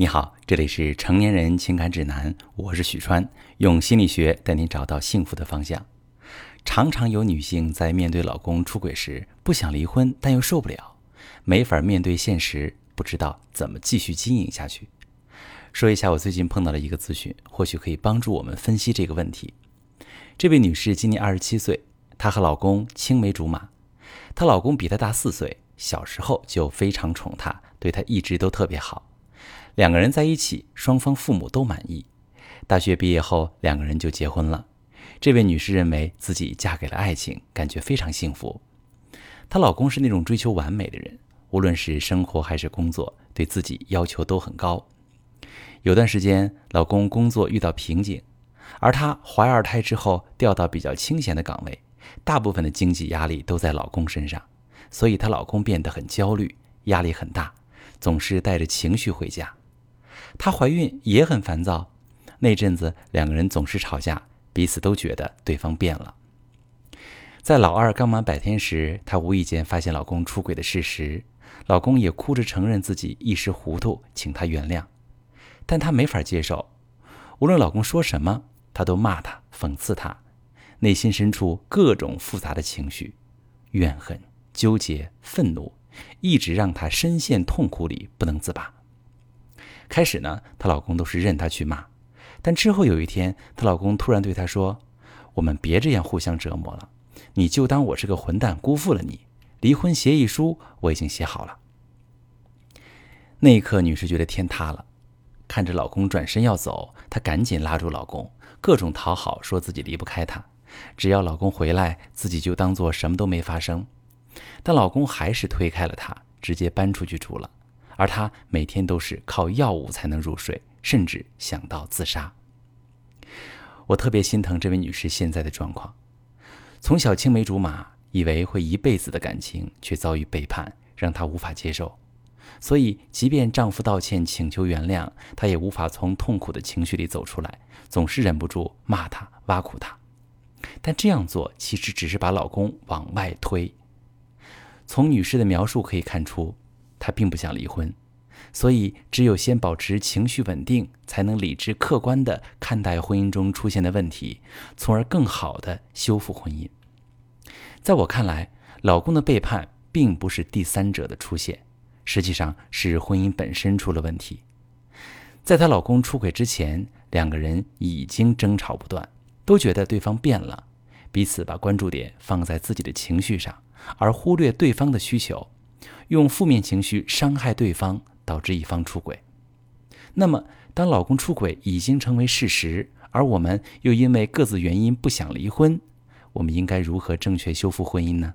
你好，这里是成年人情感指南，我是许川，用心理学带您找到幸福的方向。常常有女性在面对老公出轨时，不想离婚，但又受不了，没法面对现实，不知道怎么继续经营下去。说一下我最近碰到的一个咨询，或许可以帮助我们分析这个问题。这位女士今年二十七岁，她和老公青梅竹马，她老公比她大四岁，小时候就非常宠她，对她一直都特别好。两个人在一起，双方父母都满意。大学毕业后，两个人就结婚了。这位女士认为自己嫁给了爱情，感觉非常幸福。她老公是那种追求完美的人，无论是生活还是工作，对自己要求都很高。有段时间，老公工作遇到瓶颈，而她怀二胎之后调到比较清闲的岗位，大部分的经济压力都在老公身上，所以她老公变得很焦虑，压力很大，总是带着情绪回家。她怀孕也很烦躁，那阵子两个人总是吵架，彼此都觉得对方变了。在老二刚满百天时，她无意间发现老公出轨的事实，老公也哭着承认自己一时糊涂，请她原谅，但她没法接受，无论老公说什么，她都骂他、讽刺他，内心深处各种复杂的情绪，怨恨、纠结、愤怒，一直让她深陷痛苦里不能自拔。开始呢，她老公都是任她去骂，但之后有一天，她老公突然对她说：“我们别这样互相折磨了，你就当我是个混蛋，辜负了你。离婚协议书我已经写好了。”那一刻，女士觉得天塌了。看着老公转身要走，她赶紧拉住老公，各种讨好，说自己离不开他，只要老公回来，自己就当做什么都没发生。但老公还是推开了她，直接搬出去住了。而她每天都是靠药物才能入睡，甚至想到自杀。我特别心疼这位女士现在的状况，从小青梅竹马，以为会一辈子的感情，却遭遇背叛，让她无法接受。所以，即便丈夫道歉请求原谅，她也无法从痛苦的情绪里走出来，总是忍不住骂他、挖苦他。但这样做其实只是把老公往外推。从女士的描述可以看出。她并不想离婚，所以只有先保持情绪稳定，才能理智客观地看待婚姻中出现的问题，从而更好地修复婚姻。在我看来，老公的背叛并不是第三者的出现，实际上是婚姻本身出了问题。在她老公出轨之前，两个人已经争吵不断，都觉得对方变了，彼此把关注点放在自己的情绪上，而忽略对方的需求。用负面情绪伤害对方，导致一方出轨。那么，当老公出轨已经成为事实，而我们又因为各自原因不想离婚，我们应该如何正确修复婚姻呢？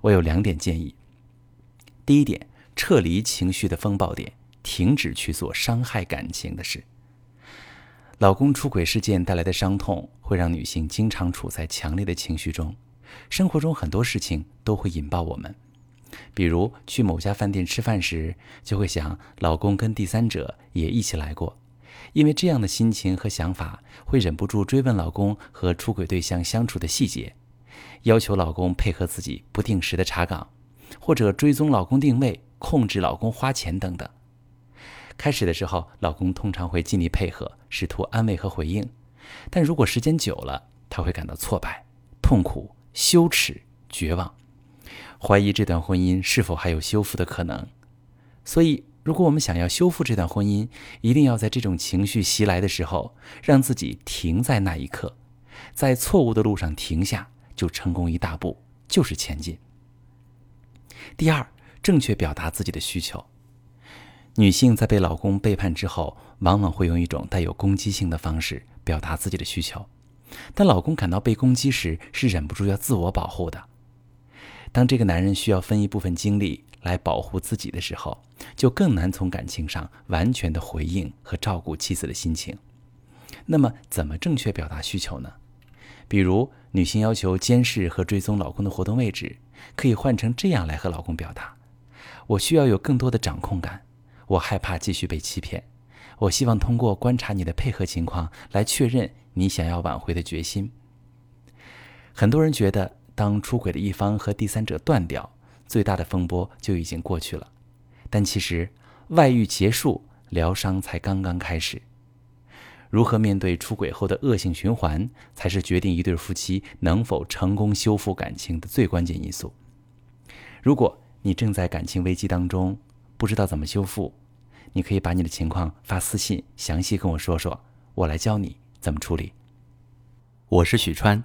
我有两点建议。第一点，撤离情绪的风暴点，停止去做伤害感情的事。老公出轨事件带来的伤痛，会让女性经常处在强烈的情绪中。生活中很多事情都会引爆我们。比如去某家饭店吃饭时，就会想老公跟第三者也一起来过，因为这样的心情和想法，会忍不住追问老公和出轨对象相处的细节，要求老公配合自己不定时的查岗，或者追踪老公定位、控制老公花钱等等。开始的时候，老公通常会尽力配合，试图安慰和回应，但如果时间久了，他会感到挫败、痛苦、羞耻、绝望。怀疑这段婚姻是否还有修复的可能，所以，如果我们想要修复这段婚姻，一定要在这种情绪袭来的时候，让自己停在那一刻，在错误的路上停下，就成功一大步，就是前进。第二，正确表达自己的需求。女性在被老公背叛之后，往往会用一种带有攻击性的方式表达自己的需求，但老公感到被攻击时，是忍不住要自我保护的。当这个男人需要分一部分精力来保护自己的时候，就更难从感情上完全的回应和照顾妻子的心情。那么，怎么正确表达需求呢？比如，女性要求监视和追踪老公的活动位置，可以换成这样来和老公表达：“我需要有更多的掌控感，我害怕继续被欺骗，我希望通过观察你的配合情况来确认你想要挽回的决心。”很多人觉得。当出轨的一方和第三者断掉，最大的风波就已经过去了。但其实，外遇结束疗伤才刚刚开始。如何面对出轨后的恶性循环，才是决定一对夫妻能否成功修复感情的最关键因素。如果你正在感情危机当中，不知道怎么修复，你可以把你的情况发私信，详细跟我说说，我来教你怎么处理。我是许川，